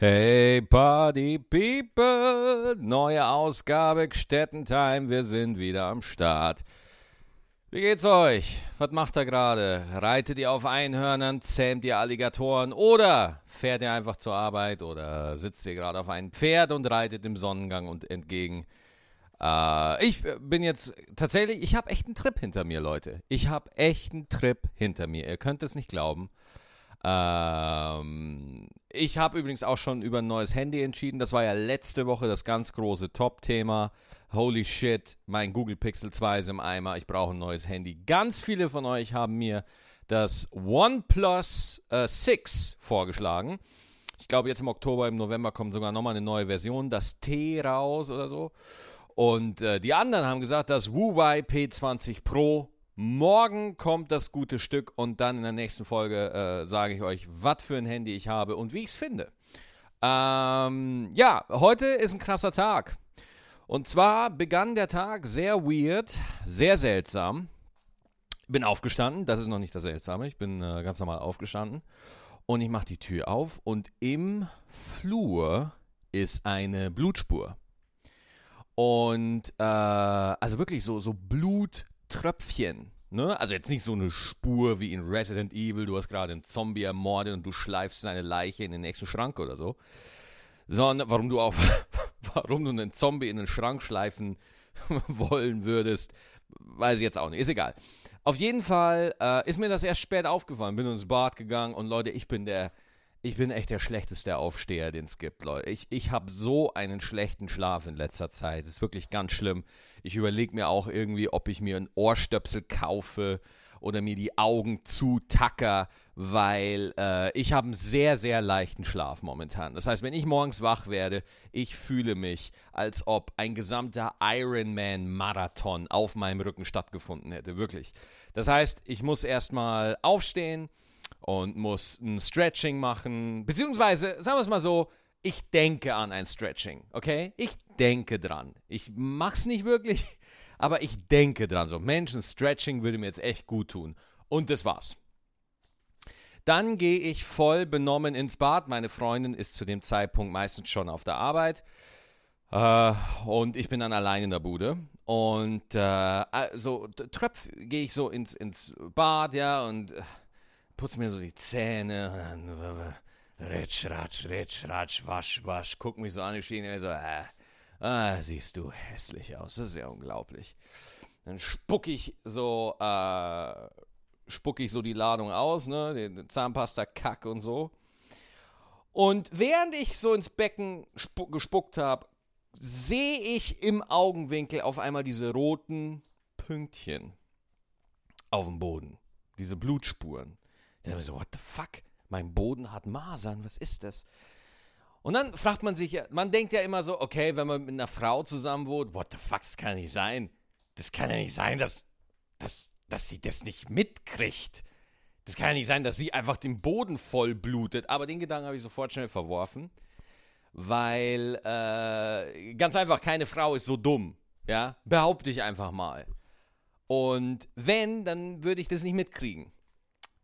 Hey Party People, neue Ausgabe Gstettentime, wir sind wieder am Start. Wie geht's euch? Was macht ihr gerade? Reitet ihr auf Einhörnern, zähmt ihr Alligatoren oder fährt ihr einfach zur Arbeit oder sitzt ihr gerade auf einem Pferd und reitet im Sonnengang und entgegen? Äh, ich bin jetzt tatsächlich, ich habe echt einen Trip hinter mir, Leute. Ich habe echt einen Trip hinter mir. Ihr könnt es nicht glauben. Ähm, ich habe übrigens auch schon über ein neues Handy entschieden. Das war ja letzte Woche das ganz große Top-Thema. Holy shit, mein Google Pixel 2 ist im Eimer. Ich brauche ein neues Handy. Ganz viele von euch haben mir das OnePlus äh, 6 vorgeschlagen. Ich glaube, jetzt im Oktober, im November kommt sogar nochmal eine neue Version, das T raus oder so. Und äh, die anderen haben gesagt, das Huawei P20 Pro Morgen kommt das gute Stück und dann in der nächsten Folge äh, sage ich euch, was für ein Handy ich habe und wie ich es finde. Ähm, ja, heute ist ein krasser Tag. Und zwar begann der Tag sehr weird, sehr seltsam. Bin aufgestanden, das ist noch nicht das Seltsame, ich bin äh, ganz normal aufgestanden. Und ich mache die Tür auf und im Flur ist eine Blutspur. Und äh, also wirklich so, so Blut Tröpfchen. Ne? Also jetzt nicht so eine Spur wie in Resident Evil, du hast gerade einen Zombie ermordet und du schleifst seine Leiche in den nächsten Schrank oder so. Sondern warum du auf warum du einen Zombie in den Schrank schleifen wollen würdest, weiß ich jetzt auch nicht. Ist egal. Auf jeden Fall äh, ist mir das erst spät aufgefallen. Bin ins Bad gegangen und Leute, ich bin der ich bin echt der schlechteste Aufsteher, den es gibt, Leute. Ich, ich habe so einen schlechten Schlaf in letzter Zeit. Das ist wirklich ganz schlimm. Ich überlege mir auch irgendwie, ob ich mir ein Ohrstöpsel kaufe oder mir die Augen zutacker, weil äh, ich habe einen sehr, sehr leichten Schlaf momentan. Das heißt, wenn ich morgens wach werde, ich fühle mich, als ob ein gesamter Ironman-Marathon auf meinem Rücken stattgefunden hätte. Wirklich. Das heißt, ich muss erstmal aufstehen und muss ein Stretching machen. Beziehungsweise, sagen wir es mal so, ich denke an ein Stretching, okay? Ich denke dran. Ich mach's nicht wirklich, aber ich denke dran. So, Mensch, ein Stretching würde mir jetzt echt gut tun. Und das war's. Dann gehe ich voll benommen ins Bad. Meine Freundin ist zu dem Zeitpunkt meistens schon auf der Arbeit. Uh, und ich bin dann allein in der Bude. Und uh, so tröpf gehe ich so ins, ins Bad, ja, und uh, putze mir so die Zähne ritsch, ratsch, ritsch, ratsch, wasch, wasch, guck mich so an, ich stehe so, äh, ah, siehst du hässlich aus, das ist ja unglaublich. Dann spuck ich so, äh, spuck ich so die Ladung aus, ne, den Zahnpasta, Kack und so. Und während ich so ins Becken gespuckt habe, sehe ich im Augenwinkel auf einmal diese roten Pünktchen auf dem Boden. Diese Blutspuren. Der so, what the fuck? Mein Boden hat Masern, was ist das? Und dann fragt man sich, man denkt ja immer so, okay, wenn man mit einer Frau zusammen wohnt, what the fuck, das kann nicht sein. Das kann ja nicht sein, dass, dass, dass sie das nicht mitkriegt. Das kann ja nicht sein, dass sie einfach den Boden voll blutet. Aber den Gedanken habe ich sofort schnell verworfen, weil äh, ganz einfach, keine Frau ist so dumm. Ja, behaupte ich einfach mal. Und wenn, dann würde ich das nicht mitkriegen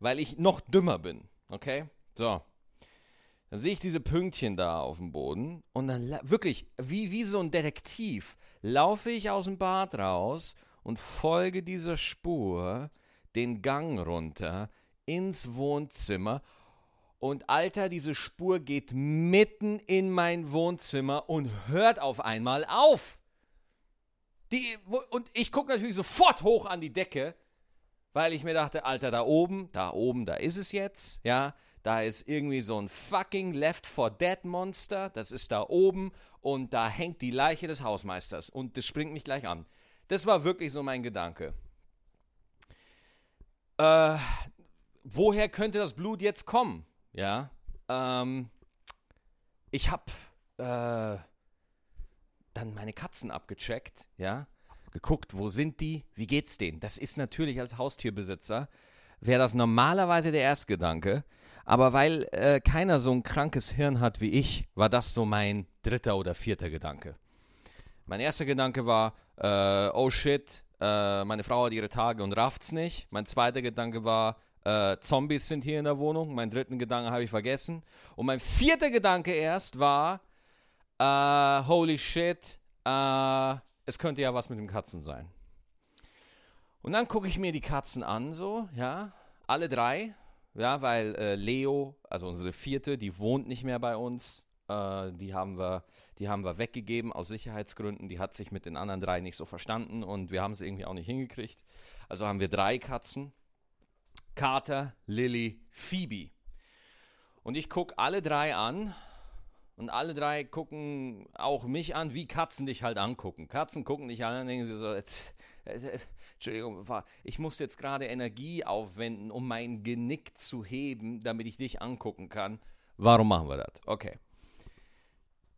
weil ich noch dümmer bin. Okay? So. Dann sehe ich diese Pünktchen da auf dem Boden und dann wirklich, wie, wie so ein Detektiv, laufe ich aus dem Bad raus und folge dieser Spur den Gang runter ins Wohnzimmer. Und Alter, diese Spur geht mitten in mein Wohnzimmer und hört auf einmal auf. Die, und ich gucke natürlich sofort hoch an die Decke weil ich mir dachte, Alter, da oben, da oben, da ist es jetzt, ja, da ist irgendwie so ein fucking Left 4 Dead Monster, das ist da oben und da hängt die Leiche des Hausmeisters und das springt mich gleich an. Das war wirklich so mein Gedanke. Äh, woher könnte das Blut jetzt kommen? Ja, ähm, ich habe äh, dann meine Katzen abgecheckt, ja, geguckt, wo sind die, wie geht's denen. Das ist natürlich als Haustierbesitzer, wäre das normalerweise der Erstgedanke. Aber weil äh, keiner so ein krankes Hirn hat wie ich, war das so mein dritter oder vierter Gedanke. Mein erster Gedanke war, äh, oh shit, äh, meine Frau hat ihre Tage und rafft's nicht. Mein zweiter Gedanke war, Äh, Zombies sind hier in der Wohnung. Meinen dritten Gedanke habe ich vergessen. Und mein vierter Gedanke erst war, äh, holy shit, äh, es könnte ja was mit den Katzen sein. Und dann gucke ich mir die Katzen an, so, ja, alle drei, ja, weil äh, Leo, also unsere vierte, die wohnt nicht mehr bei uns. Äh, die, haben wir, die haben wir weggegeben aus Sicherheitsgründen. Die hat sich mit den anderen drei nicht so verstanden und wir haben es irgendwie auch nicht hingekriegt. Also haben wir drei Katzen. Carter, Lily, Phoebe. Und ich gucke alle drei an und alle drei gucken auch mich an, wie Katzen dich halt angucken. Katzen gucken dich an und denken so, Entschuldigung, ich muss jetzt gerade Energie aufwenden, um mein Genick zu heben, damit ich dich angucken kann. Warum machen wir das? Okay.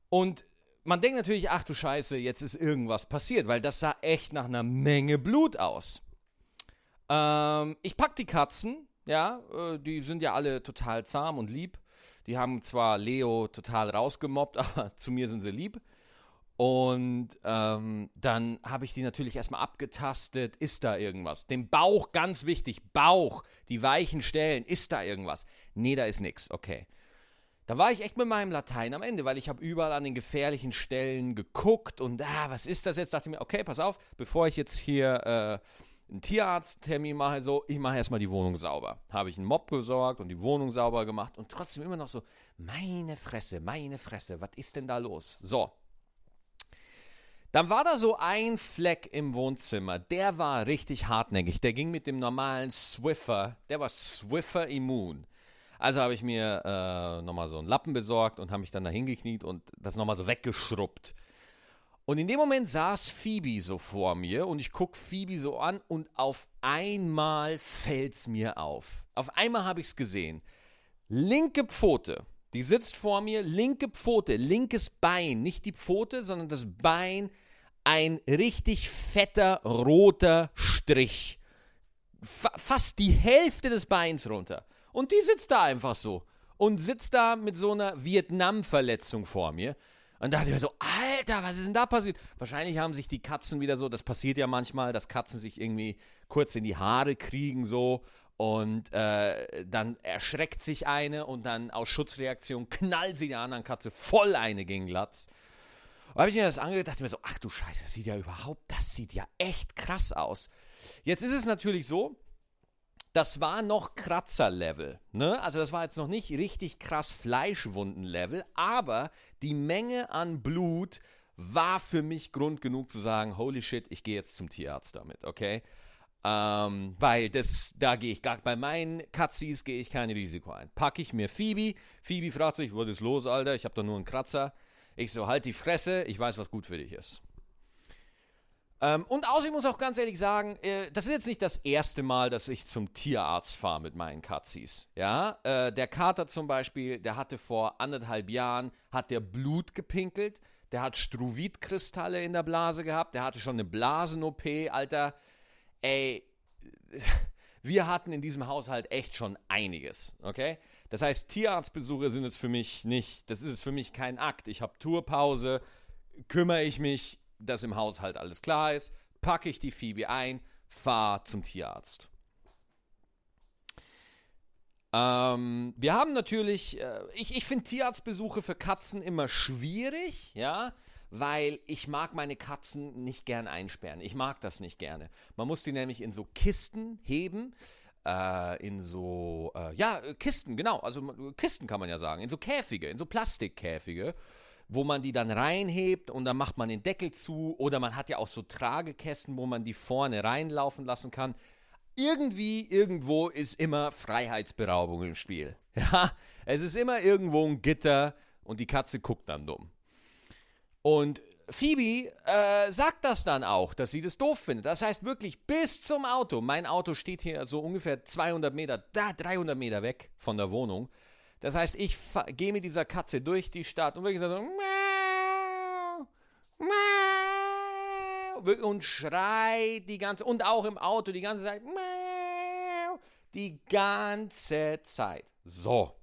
Und man denkt natürlich, ach du Scheiße, jetzt ist irgendwas passiert, weil das sah echt nach einer Menge Blut aus. Ähm, ich pack die Katzen, ja, äh, die sind ja alle total zahm und lieb. Die haben zwar Leo total rausgemobbt, aber zu mir sind sie lieb. Und ähm, dann habe ich die natürlich erstmal abgetastet. Ist da irgendwas? Den Bauch, ganz wichtig. Bauch, die weichen Stellen. Ist da irgendwas? Nee, da ist nichts. Okay. Da war ich echt mit meinem Latein am Ende, weil ich habe überall an den gefährlichen Stellen geguckt und ah, was ist das jetzt? Dachte ich mir, okay, pass auf, bevor ich jetzt hier äh, einen Tierarzttermin mache, so, ich mache erstmal die Wohnung sauber. Habe ich einen Mob besorgt und die Wohnung sauber gemacht und trotzdem immer noch so, meine Fresse, meine Fresse, was ist denn da los? So. Dann war da so ein Fleck im Wohnzimmer, der war richtig hartnäckig. Der ging mit dem normalen Swiffer, der war Swiffer immun. Also habe ich mir äh, nochmal so einen Lappen besorgt und habe mich dann da hingekniet und das nochmal so weggeschrubbt. Und in dem Moment saß Phoebe so vor mir und ich gucke Phoebe so an und auf einmal fällt es mir auf. Auf einmal habe ich es gesehen. Linke Pfote, die sitzt vor mir, linke Pfote, linkes Bein, nicht die Pfote, sondern das Bein, ein richtig fetter roter Strich. Fa fast die Hälfte des Beins runter. Und die sitzt da einfach so. Und sitzt da mit so einer Vietnam-Verletzung vor mir. Und da dachte ich mir so, Alter, was ist denn da passiert? Wahrscheinlich haben sich die Katzen wieder so, das passiert ja manchmal, dass Katzen sich irgendwie kurz in die Haare kriegen so und äh, dann erschreckt sich eine und dann aus Schutzreaktion knallt sie der anderen Katze voll eine gegen Latz. Und habe ich mir das angehört, dachte mir so, ach du Scheiße, das sieht ja überhaupt, das sieht ja echt krass aus. Jetzt ist es natürlich so, das war noch Kratzer-Level. Ne? Also das war jetzt noch nicht richtig krass Fleischwunden-Level, aber die Menge an Blut war für mich Grund genug zu sagen, holy shit, ich gehe jetzt zum Tierarzt damit, okay? Ähm, weil das, da gehe ich gar, bei meinen Katzis gehe ich kein Risiko ein. Packe ich mir Phoebe, Phoebe fragt sich, was ist los, Alter, ich habe doch nur einen Kratzer. Ich so, halt die Fresse, ich weiß, was gut für dich ist. Ähm, und außerdem muss ich auch ganz ehrlich sagen, äh, das ist jetzt nicht das erste Mal, dass ich zum Tierarzt fahre mit meinen Katzis. Ja, äh, der Kater zum Beispiel, der hatte vor anderthalb Jahren, hat der Blut gepinkelt, der hat Struvit-Kristalle in der Blase gehabt, der hatte schon eine Blasen-OP, Alter. Ey, wir hatten in diesem Haushalt echt schon einiges, okay? Das heißt, Tierarztbesuche sind jetzt für mich nicht, das ist jetzt für mich kein Akt. Ich habe Tourpause, kümmere ich mich dass im Haushalt alles klar ist, packe ich die Phoebe ein, fahre zum Tierarzt. Ähm, wir haben natürlich, äh, ich, ich finde Tierarztbesuche für Katzen immer schwierig, ja, weil ich mag meine Katzen nicht gern einsperren. Ich mag das nicht gerne. Man muss die nämlich in so Kisten heben, äh, in so, äh, ja, Kisten, genau, also Kisten kann man ja sagen, in so Käfige, in so Plastikkäfige wo man die dann reinhebt und dann macht man den Deckel zu oder man hat ja auch so Tragekästen, wo man die vorne reinlaufen lassen kann. Irgendwie, irgendwo ist immer Freiheitsberaubung im Spiel. Ja, es ist immer irgendwo ein Gitter und die Katze guckt dann dumm. Und Phoebe äh, sagt das dann auch, dass sie das doof findet. Das heißt wirklich bis zum Auto. Mein Auto steht hier so ungefähr 200 Meter, da 300 Meter weg von der Wohnung. Das heißt, ich gehe mit dieser Katze durch die Stadt und wirklich so miau, miau, und schreit die ganze und auch im Auto die ganze Zeit miau, die ganze Zeit. So.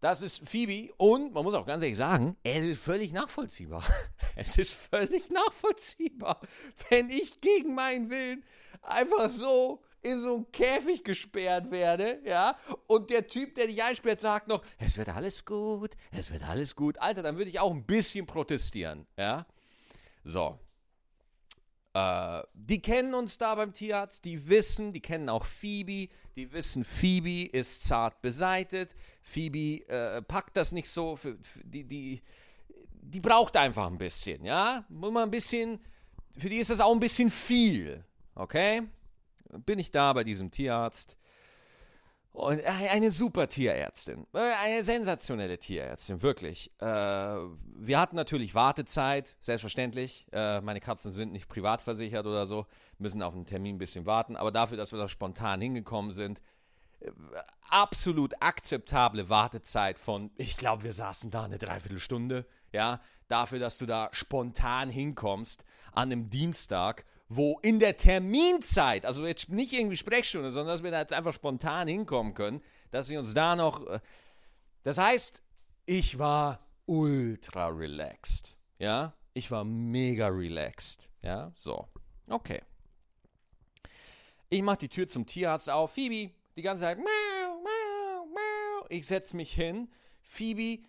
Das ist Phoebe und man muss auch ganz ehrlich sagen, es ist völlig nachvollziehbar. Es ist völlig nachvollziehbar, wenn ich gegen meinen Willen einfach so in so einen Käfig gesperrt werde, ja, und der Typ, der dich einsperrt, sagt noch, es wird alles gut, es wird alles gut. Alter, dann würde ich auch ein bisschen protestieren, ja. So. Äh, die kennen uns da beim Tierarzt, die wissen, die kennen auch Phoebe, die wissen, Phoebe ist zart beseitet, Phoebe äh, packt das nicht so, für, für die, die, die braucht einfach ein bisschen, ja. Muss man ein bisschen, für die ist das auch ein bisschen viel, okay? Bin ich da bei diesem Tierarzt. Und eine super Tierärztin. Äh, eine sensationelle Tierärztin, wirklich. Äh, wir hatten natürlich Wartezeit, selbstverständlich. Äh, meine Katzen sind nicht privat versichert oder so, müssen auf einen Termin ein bisschen warten. Aber dafür, dass wir da spontan hingekommen sind, äh, absolut akzeptable Wartezeit von, ich glaube, wir saßen da eine Dreiviertelstunde. Ja, dafür, dass du da spontan hinkommst an einem Dienstag wo in der Terminzeit, also jetzt nicht irgendwie Sprechstunde, sondern dass wir da jetzt einfach spontan hinkommen können, dass sie uns da noch. Äh, das heißt, ich war ultra relaxed. Ja, ich war mega relaxed. Ja, so. Okay. Ich mache die Tür zum Tierarzt auf. Phoebe, die ganze Zeit. Mau, mau, mau. Ich setze mich hin. Phoebe,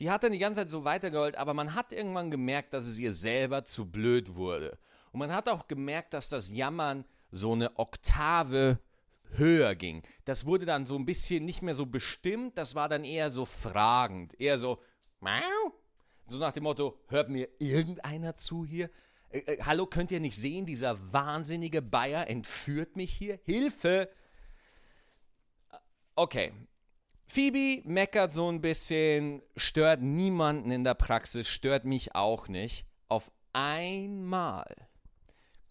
die hat dann die ganze Zeit so weitergeholt, aber man hat irgendwann gemerkt, dass es ihr selber zu blöd wurde. Und man hat auch gemerkt, dass das Jammern so eine Oktave höher ging. Das wurde dann so ein bisschen nicht mehr so bestimmt, das war dann eher so fragend, eher so, so nach dem Motto, hört mir irgendeiner zu hier? Äh, äh, hallo, könnt ihr nicht sehen, dieser wahnsinnige Bayer entführt mich hier? Hilfe! Okay. Phoebe meckert so ein bisschen, stört niemanden in der Praxis, stört mich auch nicht. Auf einmal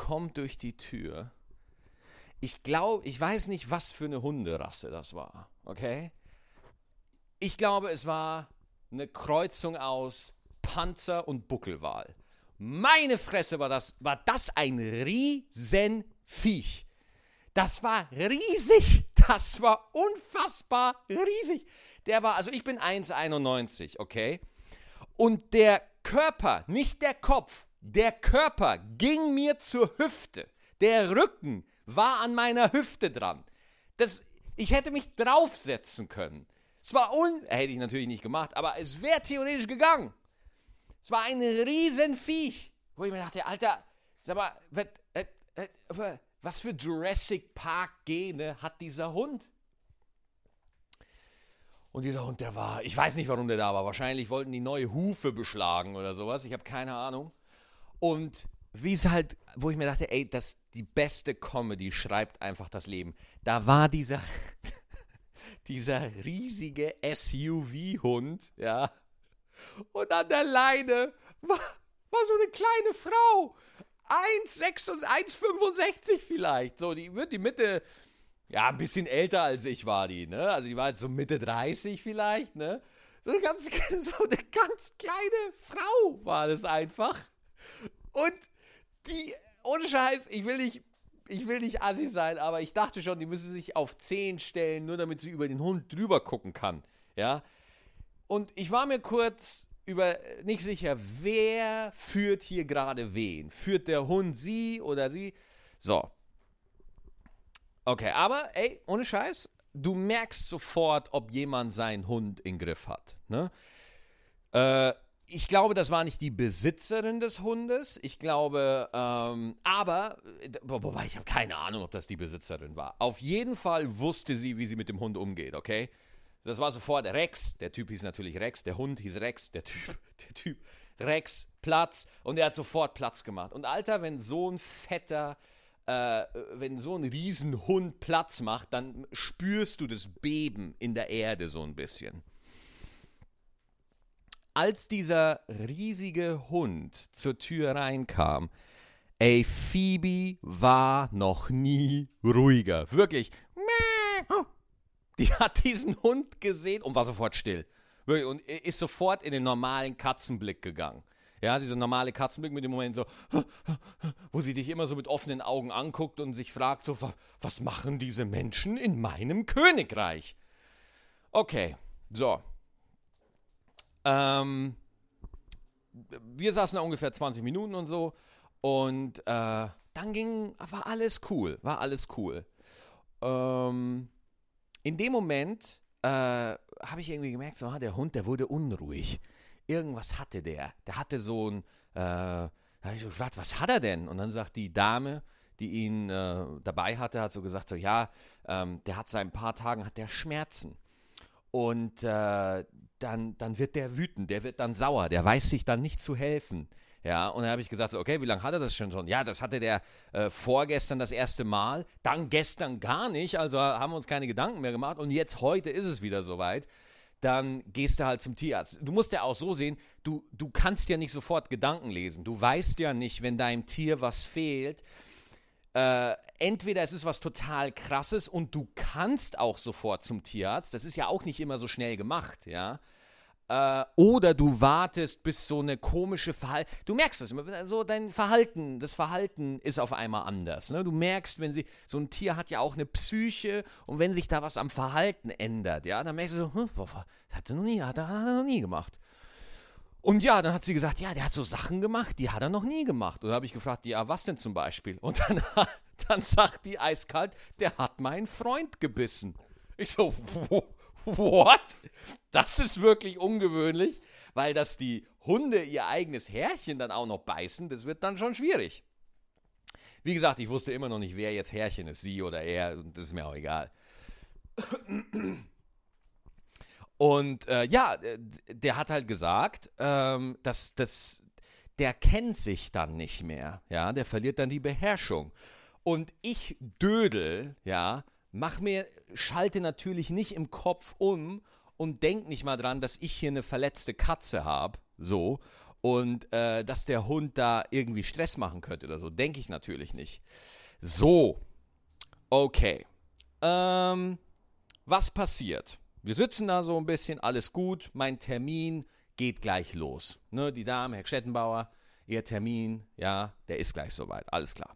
kommt durch die Tür. Ich glaube, ich weiß nicht, was für eine Hunderasse das war, okay? Ich glaube, es war eine Kreuzung aus Panzer und Buckelwal. Meine Fresse war das, war das ein Riesenviech. Das war riesig. Das war unfassbar riesig. Der war, also ich bin 1,91, okay? Und der Körper, nicht der Kopf, der Körper ging mir zur Hüfte. Der Rücken war an meiner Hüfte dran. Das, ich hätte mich draufsetzen können. Es war un... Hätte ich natürlich nicht gemacht, aber es wäre theoretisch gegangen. Es war ein Riesenviech. Wo ich mir dachte, Alter, sag mal, was, für Jurassic Park-Gene hat dieser Hund? Und dieser Hund, der war, ich weiß nicht, warum der da war. Wahrscheinlich wollten die neue Hufe beschlagen oder sowas. Ich habe keine Ahnung. Und wie es halt, wo ich mir dachte, ey, das die beste Comedy schreibt einfach das Leben. Da war dieser dieser riesige SUV-Hund, ja. Und an der Leine war, war so eine kleine Frau. 1,65 vielleicht. So, die wird die Mitte, ja, ein bisschen älter als ich war die, ne? Also die war jetzt so Mitte 30 vielleicht, ne? So eine ganz, so eine ganz kleine Frau war das einfach. Und die, ohne Scheiß, ich will nicht, ich will nicht assi sein, aber ich dachte schon, die müsse sich auf 10 stellen, nur damit sie über den Hund drüber gucken kann. Ja. Und ich war mir kurz über nicht sicher, wer führt hier gerade wen. Führt der Hund sie oder sie? So. Okay, aber ey, ohne Scheiß, du merkst sofort, ob jemand seinen Hund im Griff hat. Ne? Äh, ich glaube, das war nicht die Besitzerin des Hundes. Ich glaube, ähm, aber, wobei ich habe keine Ahnung, ob das die Besitzerin war. Auf jeden Fall wusste sie, wie sie mit dem Hund umgeht, okay? Das war sofort Rex. Der Typ hieß natürlich Rex. Der Hund hieß Rex. Der Typ, der Typ Rex, Platz. Und er hat sofort Platz gemacht. Und Alter, wenn so ein fetter, äh, wenn so ein Riesenhund Platz macht, dann spürst du das Beben in der Erde so ein bisschen als dieser riesige Hund zur Tür reinkam, ey, Phoebe war noch nie ruhiger. Wirklich. Die hat diesen Hund gesehen und war sofort still. Und ist sofort in den normalen Katzenblick gegangen. Ja, dieser normale Katzenblick mit dem Moment so, wo sie dich immer so mit offenen Augen anguckt und sich fragt so, was machen diese Menschen in meinem Königreich? Okay, so, ähm, wir saßen da ungefähr 20 Minuten und so. Und äh, dann ging, war alles cool, war alles cool. Ähm, in dem Moment äh, habe ich irgendwie gemerkt, so, ah, der Hund, der wurde unruhig. Irgendwas hatte der. Der hatte so ein, äh, da habe ich so gefragt, was hat er denn? Und dann sagt die Dame, die ihn äh, dabei hatte, hat so gesagt, so, ja, ähm, der hat seit ein paar Tagen, hat der Schmerzen. Und äh, dann, dann wird der wütend, der wird dann sauer, der weiß sich dann nicht zu helfen. Ja, und dann habe ich gesagt, okay, wie lange hat er das schon schon? Ja, das hatte der äh, vorgestern das erste Mal, dann gestern gar nicht, also haben wir uns keine Gedanken mehr gemacht und jetzt heute ist es wieder soweit. Dann gehst du halt zum Tierarzt. Du musst ja auch so sehen, du, du kannst ja nicht sofort Gedanken lesen. Du weißt ja nicht, wenn deinem Tier was fehlt. Äh, entweder es ist was total krasses und du kannst auch sofort zum Tierarzt. Das ist ja auch nicht immer so schnell gemacht, ja. Äh, oder du wartest, bis so eine komische Verhalten. Du merkst es, so dein Verhalten, das Verhalten ist auf einmal anders. Ne? Du merkst, wenn sie, so ein Tier hat ja auch eine Psyche und wenn sich da was am Verhalten ändert, ja, dann merkst du so, hm, das hat sie noch nie, hat er noch nie gemacht. Und ja, dann hat sie gesagt, ja, der hat so Sachen gemacht, die hat er noch nie gemacht. Und dann habe ich gefragt, ja, was denn zum Beispiel? Und dann, dann sagt die eiskalt, der hat meinen Freund gebissen. Ich so, what? Das ist wirklich ungewöhnlich, weil dass die Hunde ihr eigenes Härchen dann auch noch beißen, das wird dann schon schwierig. Wie gesagt, ich wusste immer noch nicht, wer jetzt Härchen ist, sie oder er, und das ist mir auch egal. Und äh, ja, der hat halt gesagt, ähm, dass das, der kennt sich dann nicht mehr, ja, der verliert dann die Beherrschung. Und ich Dödel, ja, mach mir, schalte natürlich nicht im Kopf um und denk nicht mal dran, dass ich hier eine verletzte Katze habe, so, und äh, dass der Hund da irgendwie Stress machen könnte oder so. Denke ich natürlich nicht. So, okay. Ähm, was passiert? Wir sitzen da so ein bisschen, alles gut. Mein Termin geht gleich los. Ne, die Dame, Herr Stettenbauer, Ihr Termin, ja, der ist gleich soweit. Alles klar.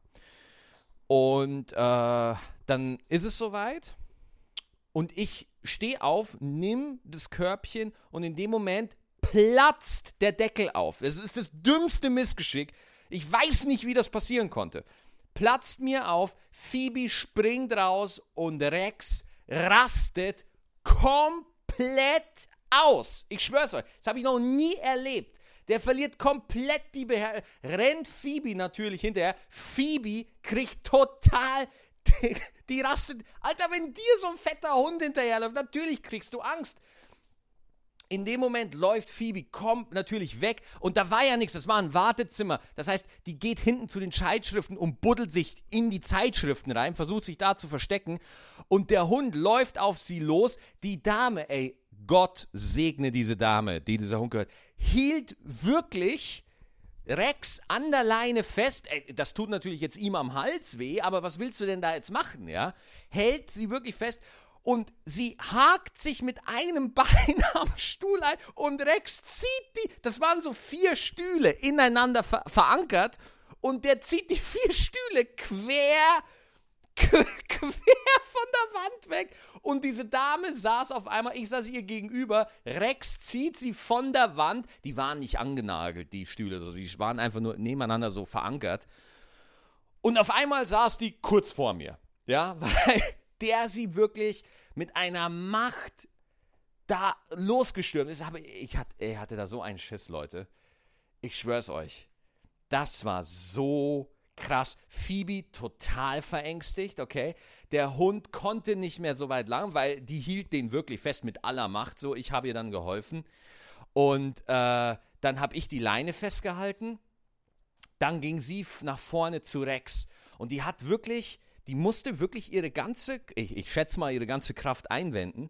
Und äh, dann ist es soweit. Und ich stehe auf, nimm das Körbchen und in dem Moment platzt der Deckel auf. Es ist das dümmste Missgeschick. Ich weiß nicht, wie das passieren konnte. Platzt mir auf, Phoebe springt raus und Rex rastet komplett aus. Ich schwör's euch, das habe ich noch nie erlebt. Der verliert komplett die Beherrschung. Rennt Phoebe natürlich hinterher. Phoebe kriegt total die, die rastet. Alter, wenn dir so ein fetter Hund hinterherläuft, natürlich kriegst du Angst. In dem Moment läuft Phoebe, kommt natürlich weg und da war ja nichts, das war ein Wartezimmer. Das heißt, die geht hinten zu den Zeitschriften und buddelt sich in die Zeitschriften rein, versucht sich da zu verstecken und der Hund läuft auf sie los. Die Dame, ey, Gott segne diese Dame, die dieser Hund gehört, hielt wirklich Rex an der Leine fest. Ey, das tut natürlich jetzt ihm am Hals weh, aber was willst du denn da jetzt machen, ja? Hält sie wirklich fest und sie hakt sich mit einem Bein am Stuhl ein und Rex zieht die, das waren so vier Stühle ineinander ver verankert und der zieht die vier Stühle quer quer von der Wand weg. Und diese Dame saß auf einmal, ich saß ihr gegenüber, Rex zieht sie von der Wand. Die waren nicht angenagelt, die Stühle, also die waren einfach nur nebeneinander so verankert. Und auf einmal saß die kurz vor mir. Ja, weil der sie wirklich mit einer Macht da losgestürmt ist. Aber ich hatte, ich hatte da so einen Schiss, Leute. Ich schwör's euch. Das war so krass. Phoebe total verängstigt, okay. Der Hund konnte nicht mehr so weit lang, weil die hielt den wirklich fest mit aller Macht. So, ich habe ihr dann geholfen. Und äh, dann habe ich die Leine festgehalten. Dann ging sie nach vorne zu Rex. Und die hat wirklich die musste wirklich ihre ganze, ich, ich schätze mal, ihre ganze Kraft einwenden,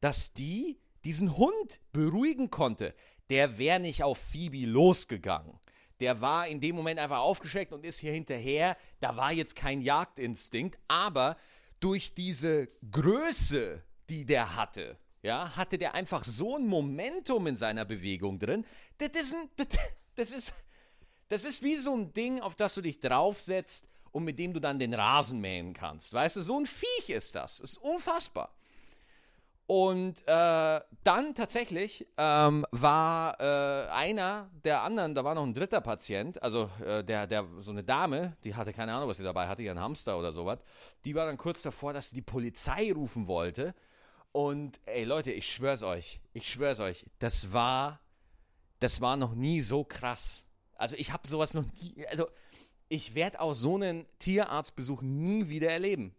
dass die diesen Hund beruhigen konnte. Der wäre nicht auf Phoebe losgegangen. Der war in dem Moment einfach aufgeschreckt und ist hier hinterher. Da war jetzt kein Jagdinstinkt, aber durch diese Größe, die der hatte, ja, hatte der einfach so ein Momentum in seiner Bewegung drin. Das ist, ein, das, ist, das ist wie so ein Ding, auf das du dich draufsetzt und mit dem du dann den Rasen mähen kannst. Weißt du, so ein Viech ist das. ist unfassbar. Und äh, dann tatsächlich ähm, war äh, einer der anderen, da war noch ein dritter Patient, also äh, der, der, so eine Dame, die hatte keine Ahnung, was sie dabei hatte, ihren Hamster oder sowas, die war dann kurz davor, dass sie die Polizei rufen wollte. Und ey Leute, ich schwör's euch, ich schwör's euch, das war, das war noch nie so krass. Also ich habe sowas noch nie, also ich werde auch so einen Tierarztbesuch nie wieder erleben.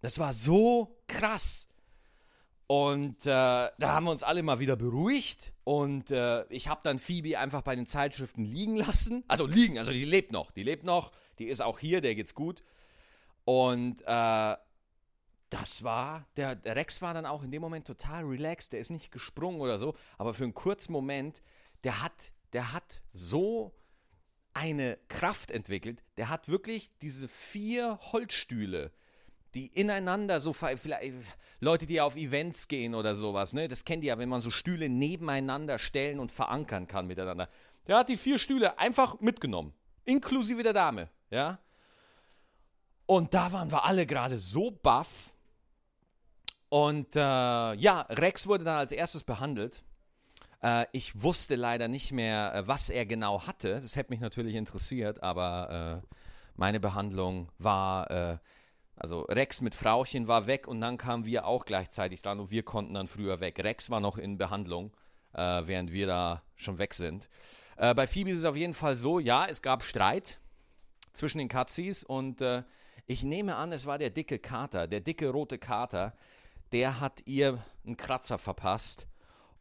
Das war so krass. Und äh, da haben wir uns alle mal wieder beruhigt. Und äh, ich habe dann Phoebe einfach bei den Zeitschriften liegen lassen. Also liegen, also die lebt noch. Die lebt noch. Die ist auch hier, der geht's gut. Und äh, das war, der, der, Rex war dann auch in dem Moment total relaxed. Der ist nicht gesprungen oder so. Aber für einen kurzen Moment, der hat, der hat so eine Kraft entwickelt. Der hat wirklich diese vier Holzstühle die ineinander so vielleicht Leute, die auf Events gehen oder sowas, ne? Das kennt ihr ja, wenn man so Stühle nebeneinander stellen und verankern kann miteinander. Der hat die vier Stühle einfach mitgenommen, inklusive der Dame, ja? Und da waren wir alle gerade so baff. Und äh, ja, Rex wurde dann als erstes behandelt. Äh, ich wusste leider nicht mehr, äh, was er genau hatte. Das hätte mich natürlich interessiert, aber äh, meine Behandlung war äh, also Rex mit Frauchen war weg und dann kamen wir auch gleichzeitig dran und wir konnten dann früher weg. Rex war noch in Behandlung, äh, während wir da schon weg sind. Äh, bei Phoebe ist es auf jeden Fall so, ja, es gab Streit zwischen den Katzis und ich nehme an, es war der dicke Kater, der dicke rote Kater, der hat ihr einen Kratzer verpasst.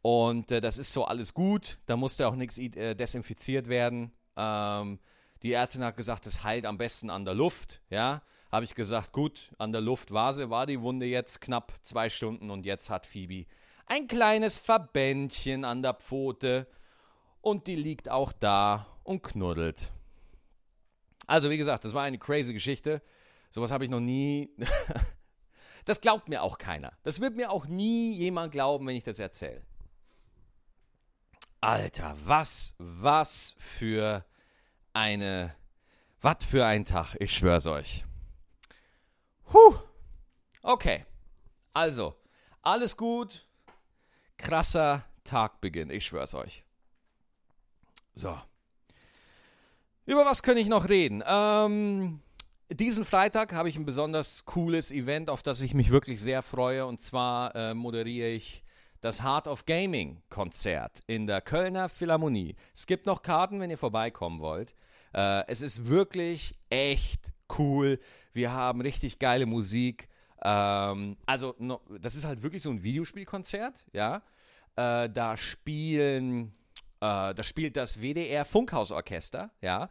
Und äh, das ist so alles gut, da musste auch nichts äh, desinfiziert werden. Ähm, die Ärztin hat gesagt, es heilt am besten an der Luft, ja habe ich gesagt, gut, an der Luft war sie, war die Wunde jetzt knapp zwei Stunden und jetzt hat Phoebe ein kleines Verbändchen an der Pfote und die liegt auch da und knuddelt. Also wie gesagt, das war eine crazy Geschichte. Sowas habe ich noch nie. das glaubt mir auch keiner. Das wird mir auch nie jemand glauben, wenn ich das erzähle. Alter, was, was für eine, was für ein Tag, ich schwör's euch. Puh. Okay. Also, alles gut. Krasser Tagbeginn, ich schwör's euch. So. Über was kann ich noch reden? Ähm, diesen Freitag habe ich ein besonders cooles Event, auf das ich mich wirklich sehr freue. Und zwar äh, moderiere ich das Heart of Gaming Konzert in der Kölner Philharmonie. Es gibt noch Karten, wenn ihr vorbeikommen wollt. Äh, es ist wirklich echt cool. Wir haben richtig geile Musik. Ähm, also, no, das ist halt wirklich so ein Videospielkonzert, ja. Äh, da spielen, äh, da spielt das WDR Funkhausorchester, ja.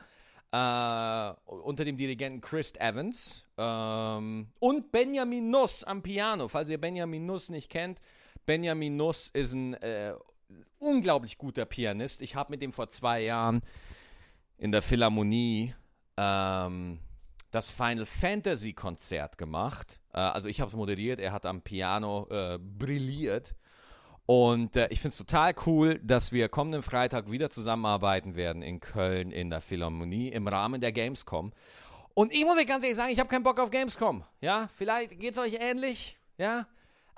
Äh, unter dem Dirigenten Chris Evans ähm, und Benjamin Nuss am Piano. Falls ihr Benjamin Nuss nicht kennt, Benjamin Nuss ist ein äh, unglaublich guter Pianist. Ich habe mit dem vor zwei Jahren in der Philharmonie ähm, das Final Fantasy Konzert gemacht. Äh, also ich habe es moderiert, er hat am Piano äh, brilliert. Und äh, ich finde es total cool, dass wir kommenden Freitag wieder zusammenarbeiten werden in Köln in der Philharmonie im Rahmen der Gamescom. Und ich muss euch ganz ehrlich sagen, ich habe keinen Bock auf Gamescom. Ja, vielleicht geht es euch ähnlich. Ja,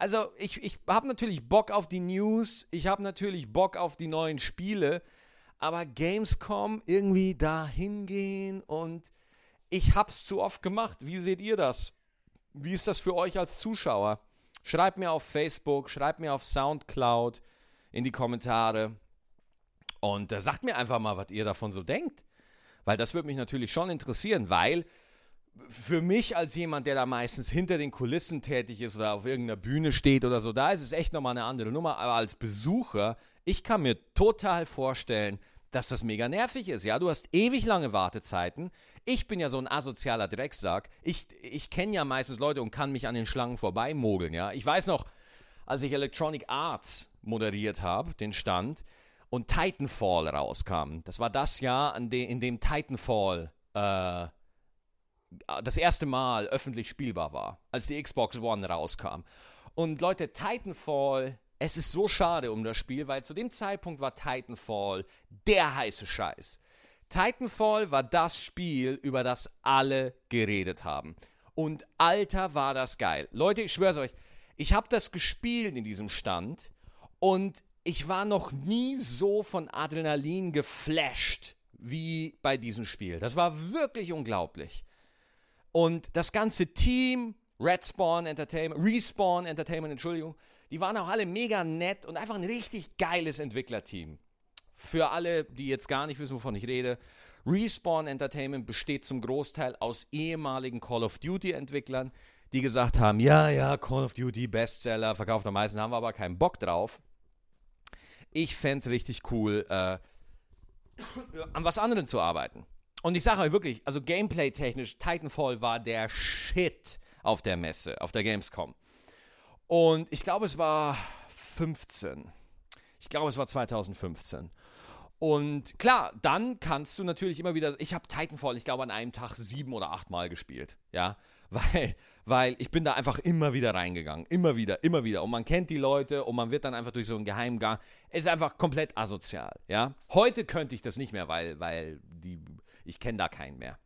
also ich, ich habe natürlich Bock auf die News, ich habe natürlich Bock auf die neuen Spiele, aber Gamescom irgendwie da hingehen und ich hab's zu oft gemacht. Wie seht ihr das? Wie ist das für euch als Zuschauer? Schreibt mir auf Facebook, schreibt mir auf Soundcloud in die Kommentare und äh, sagt mir einfach mal, was ihr davon so denkt. Weil das würde mich natürlich schon interessieren, weil für mich als jemand, der da meistens hinter den Kulissen tätig ist oder auf irgendeiner Bühne steht oder so, da ist es echt nochmal eine andere Nummer. Aber als Besucher, ich kann mir total vorstellen, dass das mega nervig ist. Ja, du hast ewig lange Wartezeiten. Ich bin ja so ein asozialer Drecksack. Ich, ich kenne ja meistens Leute und kann mich an den Schlangen vorbeimogeln, ja. Ich weiß noch, als ich Electronic Arts moderiert habe, den Stand, und Titanfall rauskam. Das war das Jahr, in dem Titanfall äh, das erste Mal öffentlich spielbar war, als die Xbox One rauskam. Und Leute, Titanfall, es ist so schade um das Spiel, weil zu dem Zeitpunkt war Titanfall der heiße Scheiß. Titanfall war das Spiel, über das alle geredet haben. Und alter war das geil. Leute, ich schwör's euch, ich habe das gespielt in diesem Stand und ich war noch nie so von Adrenalin geflasht wie bei diesem Spiel. Das war wirklich unglaublich. Und das ganze Team, Red Spawn Entertainment, Respawn Entertainment, Entschuldigung, die waren auch alle mega nett und einfach ein richtig geiles Entwicklerteam. Für alle, die jetzt gar nicht wissen, wovon ich rede, Respawn Entertainment besteht zum Großteil aus ehemaligen Call of Duty Entwicklern, die gesagt haben, ja, ja, Call of Duty Bestseller, verkauft am meisten, haben wir aber keinen Bock drauf. Ich fände es richtig cool, äh, an was anderem zu arbeiten. Und ich sage euch wirklich, also gameplay-technisch, Titanfall war der Shit auf der Messe, auf der Gamescom. Und ich glaube, es war 15. Ich glaube, es war 2015. Und klar, dann kannst du natürlich immer wieder. Ich habe Titanfall, ich glaube, an einem Tag sieben oder acht Mal gespielt. Ja, weil, weil ich bin da einfach immer wieder reingegangen. Immer wieder, immer wieder. Und man kennt die Leute und man wird dann einfach durch so einen Geheimgang. Es ist einfach komplett asozial. Ja, heute könnte ich das nicht mehr, weil, weil die, ich kenne da keinen mehr.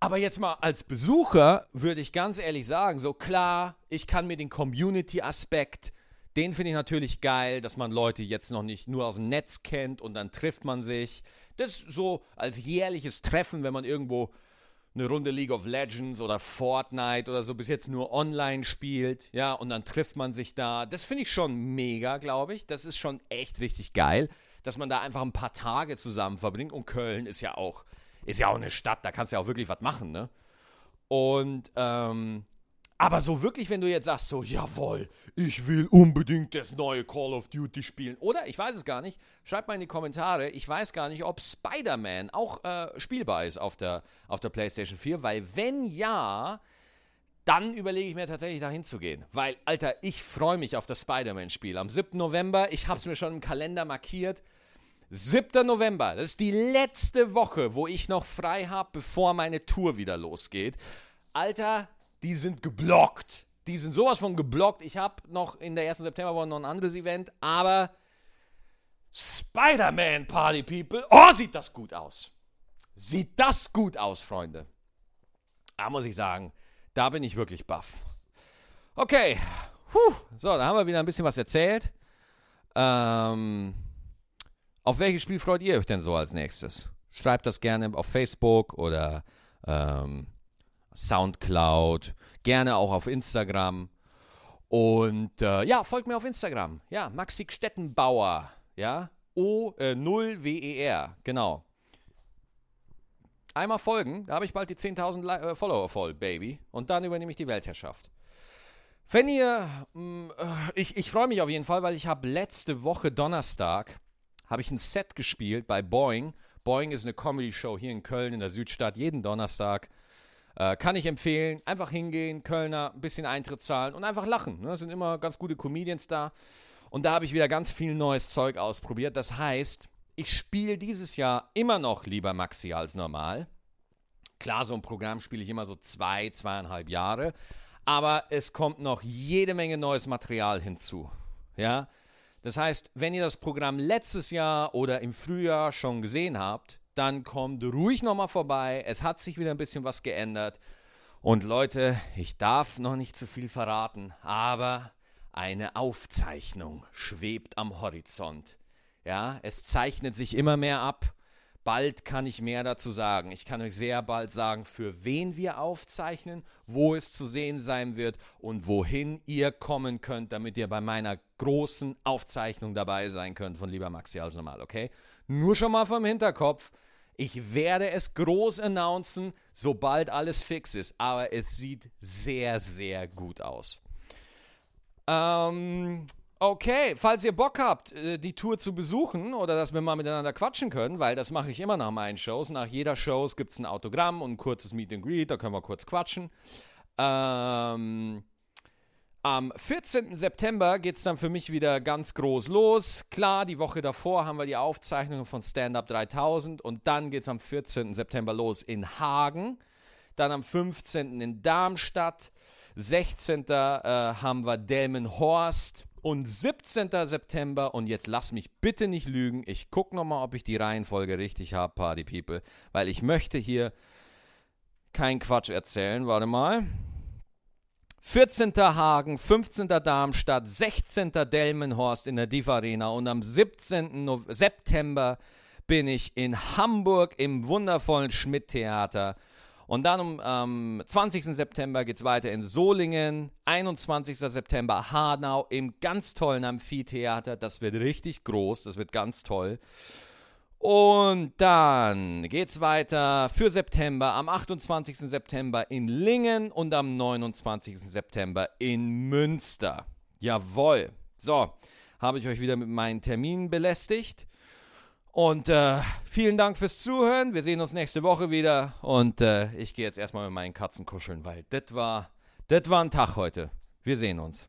Aber jetzt mal als Besucher würde ich ganz ehrlich sagen, so klar, ich kann mir den Community-Aspekt den finde ich natürlich geil, dass man Leute jetzt noch nicht nur aus dem Netz kennt und dann trifft man sich. Das so als jährliches Treffen, wenn man irgendwo eine Runde League of Legends oder Fortnite oder so bis jetzt nur online spielt, ja, und dann trifft man sich da. Das finde ich schon mega, glaube ich. Das ist schon echt richtig geil, dass man da einfach ein paar Tage zusammen verbringt. Und Köln ist ja auch, ist ja auch eine Stadt, da kannst du ja auch wirklich was machen, ne? Und ähm, aber so wirklich, wenn du jetzt sagst, so, jawohl, ich will unbedingt das neue Call of Duty spielen. Oder, ich weiß es gar nicht, schreibt mal in die Kommentare, ich weiß gar nicht, ob Spider-Man auch äh, spielbar ist auf der, auf der PlayStation 4, weil wenn ja, dann überlege ich mir tatsächlich dahin zu gehen. Weil, Alter, ich freue mich auf das Spider-Man-Spiel. Am 7. November, ich habe es mir schon im Kalender markiert. 7. November, das ist die letzte Woche, wo ich noch frei habe, bevor meine Tour wieder losgeht. Alter, die sind geblockt. Die sind sowas von geblockt. Ich habe noch in der 1. September noch ein anderes Event, aber Spider-Man Party People. Oh, sieht das gut aus. Sieht das gut aus, Freunde. Da muss ich sagen, da bin ich wirklich baff. Okay. Puh. So, da haben wir wieder ein bisschen was erzählt. Ähm, auf welches Spiel freut ihr euch denn so als nächstes? Schreibt das gerne auf Facebook oder ähm, Soundcloud, gerne auch auf Instagram. Und äh, ja, folgt mir auf Instagram. Ja, Maxi Stettenbauer. Ja, O0WER. Äh, genau. Einmal folgen, da habe ich bald die 10.000 äh, Follower voll, Baby. Und dann übernehme ich die Weltherrschaft. Wenn ihr, mh, mm, äh, ich, ich freue mich auf jeden Fall, weil ich habe letzte Woche Donnerstag, habe ich ein Set gespielt bei Boeing. Boeing ist eine Comedy-Show hier in Köln in der Südstadt, jeden Donnerstag. Äh, kann ich empfehlen. Einfach hingehen, Kölner, ein bisschen Eintritt zahlen und einfach lachen. Ne? sind immer ganz gute Comedians da. Und da habe ich wieder ganz viel neues Zeug ausprobiert. Das heißt, ich spiele dieses Jahr immer noch lieber Maxi als normal. Klar, so ein Programm spiele ich immer so zwei, zweieinhalb Jahre. Aber es kommt noch jede Menge neues Material hinzu. Ja? Das heißt, wenn ihr das Programm letztes Jahr oder im Frühjahr schon gesehen habt, dann kommt ruhig nochmal vorbei. Es hat sich wieder ein bisschen was geändert. Und Leute, ich darf noch nicht zu viel verraten, aber eine Aufzeichnung schwebt am Horizont. Ja, es zeichnet sich immer mehr ab. Bald kann ich mehr dazu sagen. Ich kann euch sehr bald sagen, für wen wir aufzeichnen, wo es zu sehen sein wird und wohin ihr kommen könnt, damit ihr bei meiner großen Aufzeichnung dabei sein könnt von Lieber Maxi als normal, okay? Nur schon mal vom Hinterkopf. Ich werde es groß announcen, sobald alles fix ist. Aber es sieht sehr, sehr gut aus. Ähm, okay, falls ihr Bock habt, äh, die Tour zu besuchen oder dass wir mal miteinander quatschen können, weil das mache ich immer nach meinen Shows. Nach jeder Show gibt es ein Autogramm und ein kurzes Meet and Greet, da können wir kurz quatschen. Ähm, am 14. September geht es dann für mich wieder ganz groß los. Klar, die Woche davor haben wir die Aufzeichnungen von Stand Up 3000 und dann geht es am 14. September los in Hagen. Dann am 15. in Darmstadt. 16. Äh, haben wir Delmenhorst. Und 17. September, und jetzt lass mich bitte nicht lügen, ich gucke nochmal, ob ich die Reihenfolge richtig habe, Party People, weil ich möchte hier keinen Quatsch erzählen. Warte mal. 14. Hagen, 15. Darmstadt, 16. Delmenhorst in der Div Arena und am 17. No September bin ich in Hamburg im wundervollen Schmidt-Theater. Und dann am ähm, 20. September geht es weiter in Solingen, 21. September Hanau im ganz tollen Amphitheater. Das wird richtig groß, das wird ganz toll. Und dann geht's weiter für September am 28. September in Lingen und am 29. September in Münster. Jawohl. So, habe ich euch wieder mit meinen Terminen belästigt. Und äh, vielen Dank fürs Zuhören. Wir sehen uns nächste Woche wieder. Und äh, ich gehe jetzt erstmal mit meinen Katzen kuscheln, weil das war, war ein Tag heute. Wir sehen uns.